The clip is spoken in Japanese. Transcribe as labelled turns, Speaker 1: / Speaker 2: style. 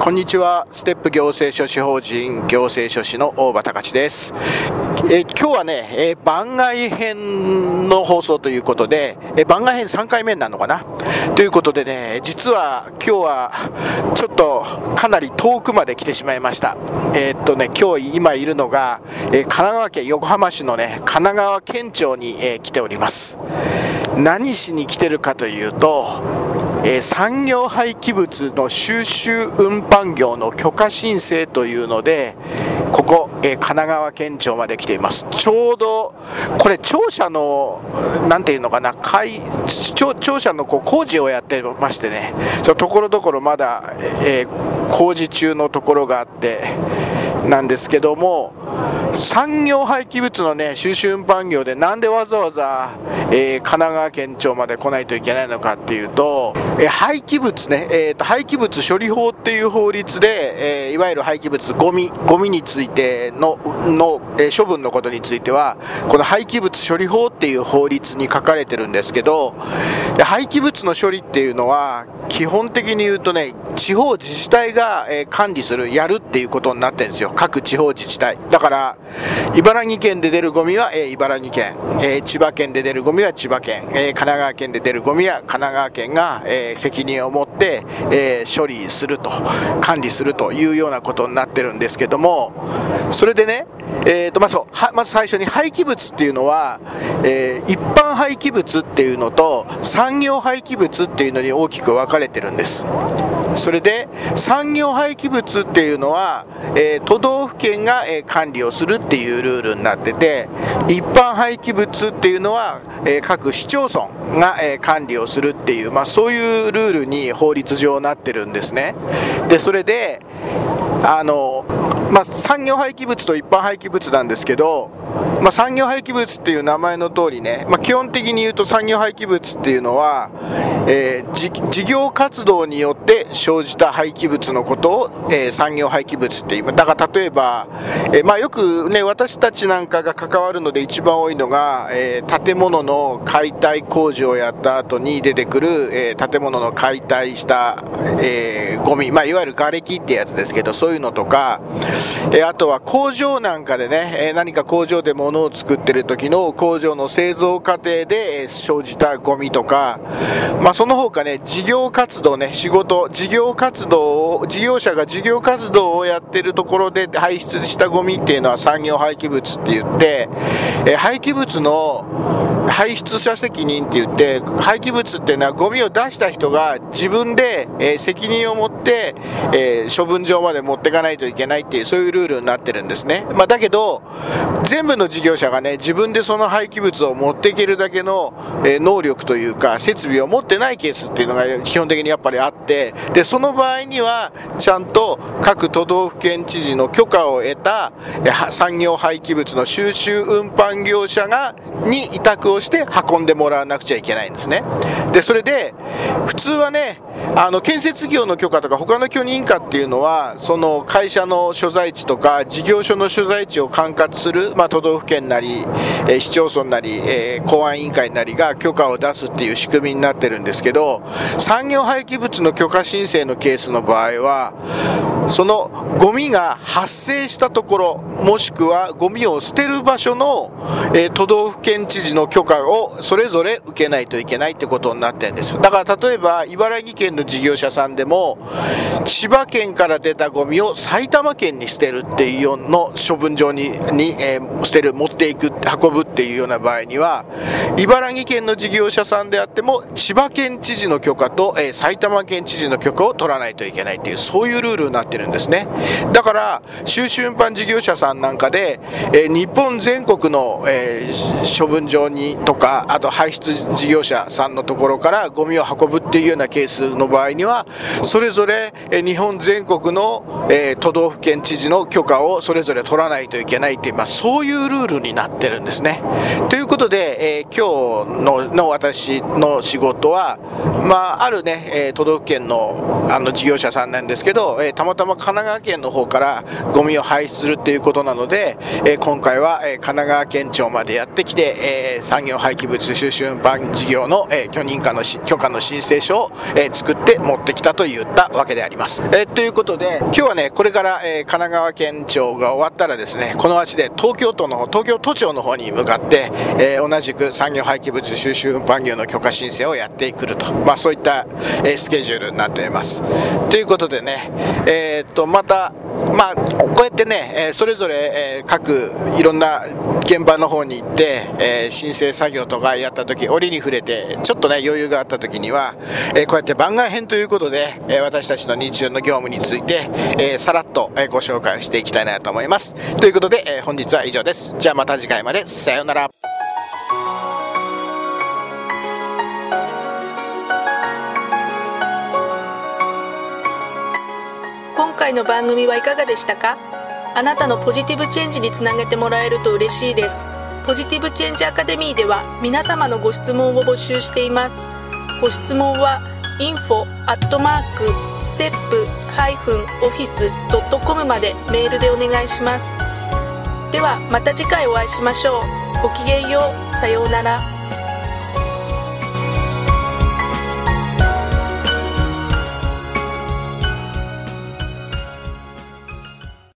Speaker 1: こんにちは。ステップ行政書士法人行政書士の大場隆です。え今日はね、え番外編の放送ということで、え番外編3回目なのかな？ということでね実は今日はちょっとかなり遠くまで来てしまいました。えー、っとね今日今いるのが、え神奈川県横浜市のね神奈川県庁に、え来ております。何しに来てるかというとえー、産業廃棄物の収集運搬業の許可申請というのでここ、えー、神奈川県庁まで来ています。ちょうどこれ庁舎の何ていうのかな庁庁舎のこう工事をやってましてね。ところどころまだ、えー、工事中のところがあってなんですけども産業廃棄物のね収集運搬業でなんでわざわざ、えー、神奈川県庁まで来ないといけないのかっていうと、えー、廃棄物ね、えーと、廃棄物処理法っていう法律で、えー、いわゆる廃棄物ゴミゴミについてのの、え処分のことについてはこの廃棄物処理法っていう法律に書かれてるんですけど廃棄物の処理っていうのは基本的に言うとね地方自治体が、え管理するやるっていうことになってるんですよ。各地方自治体。だから茨城県で出るゴミは、えー、茨城県、えー、千葉県で出るゴミは千葉県、えー、神奈川県で出るゴミは神奈川県が、え責任を持って、え処理すると管理するというようなことになってるんですけどもそれでねえーとまあ、そうはまず最初に廃棄物っていうのは、えー、一般廃棄物っていうのと産業廃棄物っていうのに大きく分かれてるんです。それで産業廃棄物っていうのは、えー、都道府県が、えー、管理をするっていうルールになってて一般廃棄物っていうのは、え各市町村が、え管理をするっていう、まあ、そういうルールに法律上なってるんですね。でそれであのまあ、産業廃棄物と一般廃棄物なんですけど、まあ、産業廃棄物っていう名前の通りね、まあ、基本的に言うと産業廃棄物っていうのは、えー、事業活動によって生じた廃棄物のことを、えー、産業廃棄物っていうだから例えば、えー、まあ、よくね私たちなんかが関わるので一番多いのが、え建物の解体工事をやった後に出てくる、え建物の解体した、えゴミ、まあ、いわゆる瓦礫ってやつですけどそういうのとか。えあとは工場なんかでね、え何か工場で物を作ってる時の工場の製造過程で生じたゴミとか、まあ、その他ね事業活動ね仕事事業活動を事業者が事業活動をやってるところで排出したゴミっていうのは産業廃棄物って言って、え廃棄物の排出者責任って言って廃棄物っていうのはゴミを出した人が自分で、え責任を持って、え処分場まで持っていかないといけないっていうそういうルールになってるんですね、まあ、だけど全部の事業者がね自分でその廃棄物を持っていけるだけの、え能力というか設備を持ってないケースっていうのが基本的にやっぱりあってでその場合にはちゃんと各都道府県知事の許可を得たえ産業廃棄物の収集運搬業者がに委託をして運んでもらわなくちゃいけないんですね。でそれで普通はねあの建設業の許可とか他の許認可っていうのはその会社の所在地とか事業所の所在地を管轄する、まあ、都道府県なり、えー、市町村なり、えー、公安委員会なりが許可を出すっていう仕組みになってるんですけど産業廃棄物の許可申請のケースの場合はそのゴミが発生したところもしくはゴミを捨てる場所の、えー、都道府県知事の許可をそれぞれ受けないといけないってことになってるんですよ。だから例えば茨城県県の事業者さんでも千葉県から出たゴミを埼玉県に捨てるっていうようの処分場にに、えー、捨てる持っていく運ぶっていうような場合には茨城県の事業者さんであっても千葉県知事の許可と、えー、埼玉県知事の許可を取らないといけないっていうそういうルールになってるんですね。だから収集運搬事業者さんなんかで、えー、日本全国の、えー、処分場にとかあと排出事業者さんのところからゴミを運ぶっていうようなケースの場合にはそれぞれ、日本全国の、都道府県知事の許可をそれぞれ取らないといけないっていう、まあ、そういうルールになってるんですね。ということで、え、今日のの私の仕事は、まあ、あるね、え、都道府県のあの事業者さんなんですけど、え、たまたま神奈川県の方からゴミを排出するっていうことなので、え、今回は、え、神奈川県庁までやってきて、え、産業廃棄物収集運搬事業の、え、許認可の許可の申請書を、え、作って持ってきたといったわけであります。えー、ということで今日はねこれから、えー、神奈川県庁が終わったらですねこの足で東京都の東京都庁の方に向かって、えー、同じく産業廃棄物収集運搬業の許可申請をやってくると、まあ、そういった、えー、スケジュールになっております。ということでね、えー、っとまたまあ、こうやってね、えそれぞれ、え各いろんな現場の方に行って、え申請作業とかやった時折に触れてちょっとね余裕があった時には、えこうやって番外編ということで、え私たちの日常の業務について、えさらっと、えご紹介をしていきたいなと思います。ということで、え本日は以上です。じゃあまた次回まで。さようなら。
Speaker 2: 回の番組はいかがでしたか？あなたのポジティブチェンジにつなげてもらえると嬉しいです。ポジティブチェンジアカデミーでは皆様のご質問を募集しています。ご質問は info アットマークステップハイフンオフィスドットコムまでメールでお願いします。ではまた次回お会いしましょう。ごきげんよう。さようなら。